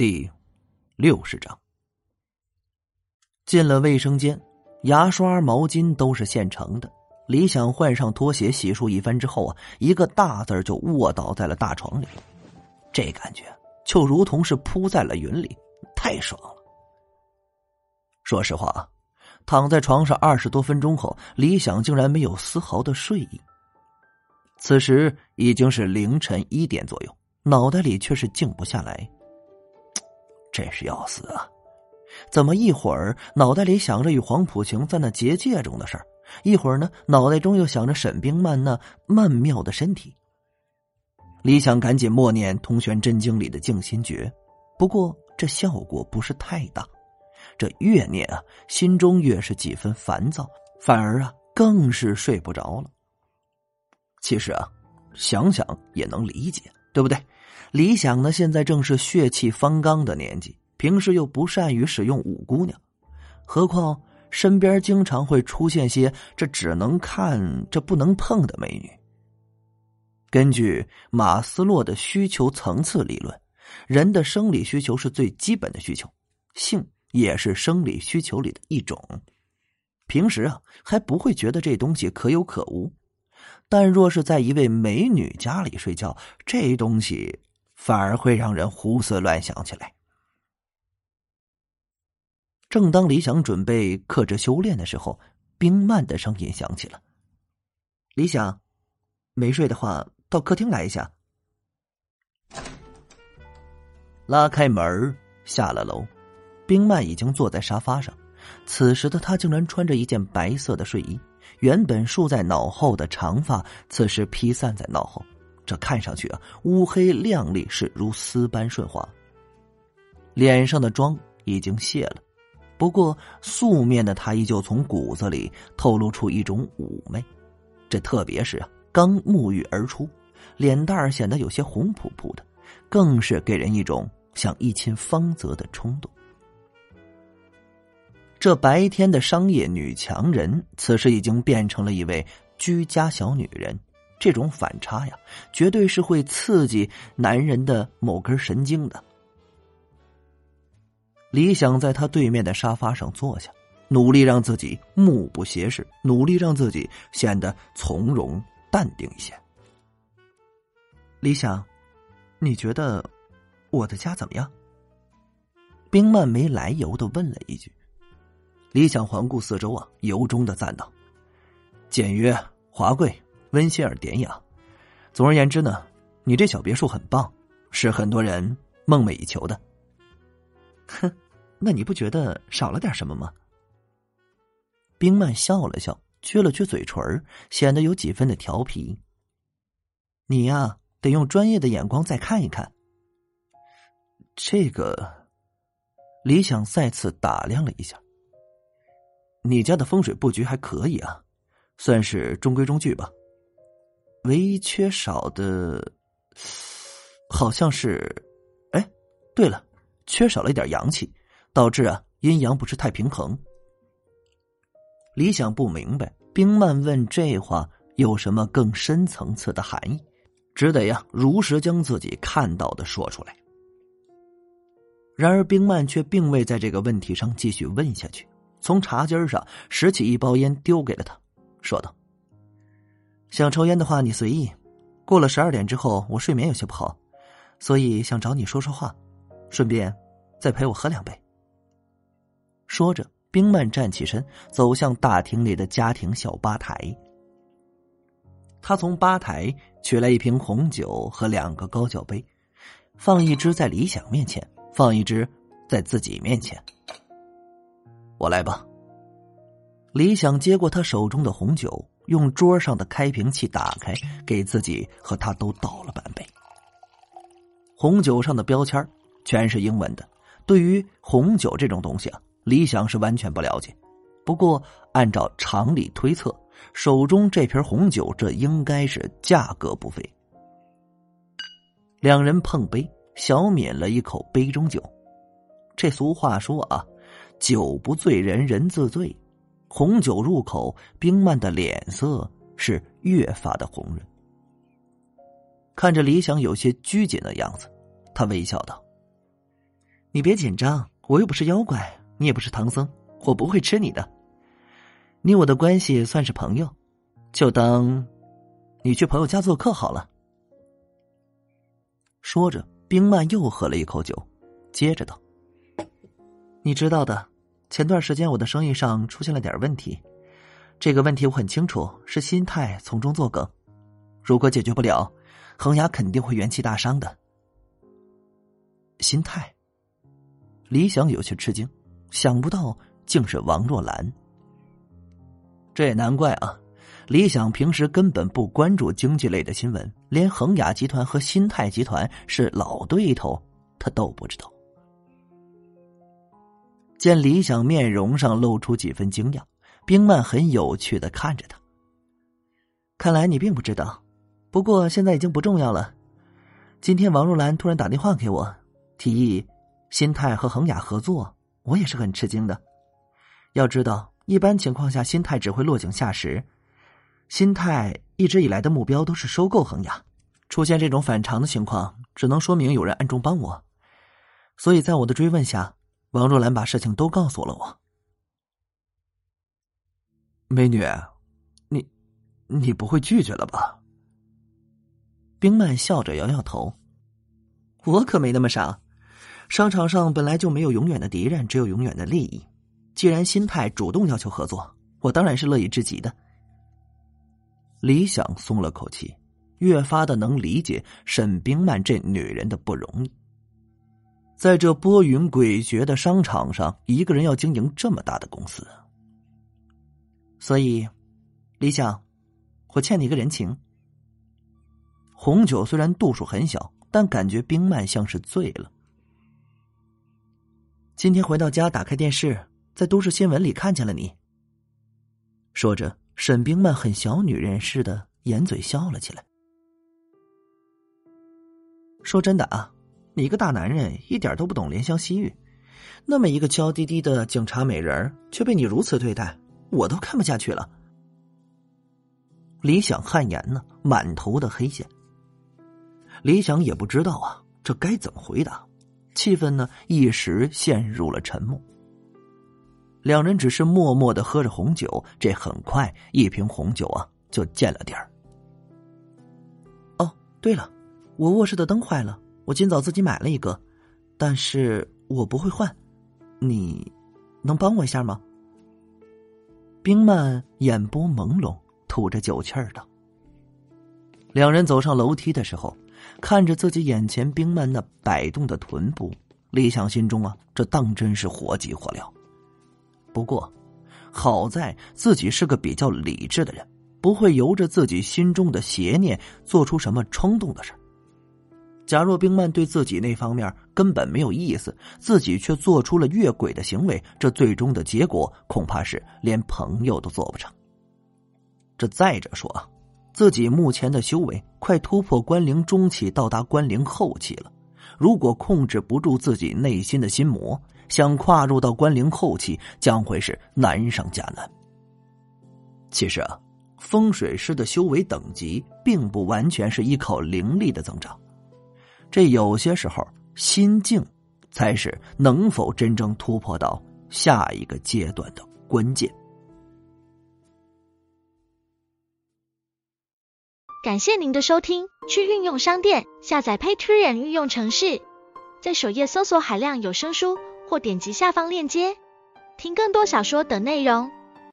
第六十章，进了卫生间，牙刷、毛巾都是现成的。李想换上拖鞋，洗漱一番之后啊，一个大字就卧倒在了大床里。这感觉就如同是扑在了云里，太爽了。说实话，躺在床上二十多分钟后，李想竟然没有丝毫的睡意。此时已经是凌晨一点左右，脑袋里却是静不下来。真是要死啊！怎么一会儿脑袋里想着与黄浦晴在那结界中的事儿，一会儿呢脑袋中又想着沈冰曼那曼妙的身体。李想赶紧默念《通玄真经》里的静心诀，不过这效果不是太大。这越念啊，心中越是几分烦躁，反而啊更是睡不着了。其实啊，想想也能理解，对不对？李想呢，现在正是血气方刚的年纪，平时又不善于使用五姑娘，何况身边经常会出现些这只能看这不能碰的美女。根据马斯洛的需求层次理论，人的生理需求是最基本的需求，性也是生理需求里的一种。平时啊还不会觉得这东西可有可无，但若是在一位美女家里睡觉，这东西。反而会让人胡思乱想起来。正当李想准备克制修炼的时候，冰曼的声音响起了：“李想，没睡的话，到客厅来一下。”拉开门下了楼，冰曼已经坐在沙发上。此时的他竟然穿着一件白色的睡衣，原本束在脑后的长发，此时披散在脑后。这看上去啊，乌黑亮丽，是如丝般顺滑。脸上的妆已经卸了，不过素面的她依旧从骨子里透露出一种妩媚。这特别是啊，刚沐浴而出，脸蛋儿显得有些红扑扑的，更是给人一种想一亲芳泽的冲动。这白天的商业女强人，此时已经变成了一位居家小女人。这种反差呀，绝对是会刺激男人的某根神经的。李想在他对面的沙发上坐下，努力让自己目不斜视，努力让自己显得从容淡定一些。李想，你觉得我的家怎么样？冰曼没来由的问了一句。李想环顾四周啊，由衷的赞道：“简约华贵。”温馨而典雅。总而言之呢，你这小别墅很棒，是很多人梦寐以求的。哼，那你不觉得少了点什么吗？冰曼笑了笑，撅了撅嘴唇，显得有几分的调皮。你呀，得用专业的眼光再看一看。这个，李想再次打量了一下。你家的风水布局还可以啊，算是中规中矩吧。唯一缺少的，好像是，哎，对了，缺少了一点阳气，导致啊阴阳不是太平衡。李想不明白，冰曼问这话有什么更深层次的含义，只得呀如实将自己看到的说出来。然而冰曼却并未在这个问题上继续问下去，从茶几上拾起一包烟丢给了他，说道。想抽烟的话，你随意。过了十二点之后，我睡眠有些不好，所以想找你说说话，顺便再陪我喝两杯。说着，冰曼站起身，走向大厅里的家庭小吧台。他从吧台取来一瓶红酒和两个高脚杯，放一只在李想面前，放一只在自己面前。我来吧。李想接过他手中的红酒。用桌上的开瓶器打开，给自己和他都倒了半杯。红酒上的标签全是英文的，对于红酒这种东西啊，李想是完全不了解。不过按照常理推测，手中这瓶红酒这应该是价格不菲。两人碰杯，小抿了一口杯中酒。这俗话说啊，酒不醉人人自醉。红酒入口，冰曼的脸色是越发的红润。看着李想有些拘谨的样子，他微笑道：“你别紧张，我又不是妖怪，你也不是唐僧，我不会吃你的。你我的关系算是朋友，就当你去朋友家做客好了。说着，冰曼又喝了一口酒，接着道：“你知道的，前段时间我的生意上出现了点问题，这个问题我很清楚，是心态从中作梗。如果解决不了，恒雅肯定会元气大伤的。”心态，李想有些吃惊，想不到竟是王若兰。这也难怪啊！李想平时根本不关注经济类的新闻，连恒雅集团和新泰集团是老对头，他都不知道。见李想面容上露出几分惊讶，冰曼很有趣的看着他。看来你并不知道，不过现在已经不重要了。今天王若兰突然打电话给我，提议新泰和恒雅合作，我也是很吃惊的。要知道。一般情况下，心态只会落井下石。心态一直以来的目标都是收购恒雅，出现这种反常的情况，只能说明有人暗中帮我。所以在我的追问下，王若兰把事情都告诉了我。美女，你，你不会拒绝了吧？冰曼笑着摇摇头。我可没那么傻，商场上本来就没有永远的敌人，只有永远的利益。既然心态主动要求合作，我当然是乐意至极的。李想松了口气，越发的能理解沈冰曼这女人的不容易。在这波云诡谲的商场上，一个人要经营这么大的公司，所以，李想，我欠你一个人情。红酒虽然度数很小，但感觉冰曼像是醉了。今天回到家，打开电视。在都市新闻里看见了你。说着，沈冰曼很小女人似的掩嘴笑了起来。说真的啊，你一个大男人一点都不懂怜香惜玉，那么一个娇滴滴的警察美人却被你如此对待，我都看不下去了。李想汗颜呢，满头的黑线。李想也不知道啊，这该怎么回答？气氛呢，一时陷入了沉默。两人只是默默的喝着红酒，这很快一瓶红酒啊就见了底儿。哦，对了，我卧室的灯坏了，我今早自己买了一个，但是我不会换，你能帮我一下吗？冰曼眼波朦胧，吐着酒气儿道。两人走上楼梯的时候，看着自己眼前冰曼那摆动的臀部，李想心中啊，这当真是火急火燎。不过，好在自己是个比较理智的人，不会由着自己心中的邪念做出什么冲动的事假若冰曼对自己那方面根本没有意思，自己却做出了越轨的行为，这最终的结果恐怕是连朋友都做不成。这再者说啊，自己目前的修为快突破关灵中期，到达关灵后期了，如果控制不住自己内心的心魔。想跨入到关灵后期，将会是难上加难。其实啊，风水师的修为等级并不完全是依靠灵力的增长，这有些时候心境才是能否真正突破到下一个阶段的关键。感谢您的收听，去运用商店下载 Patreon 运用城市，在首页搜索海量有声书。或点击下方链接，听更多小说等内容。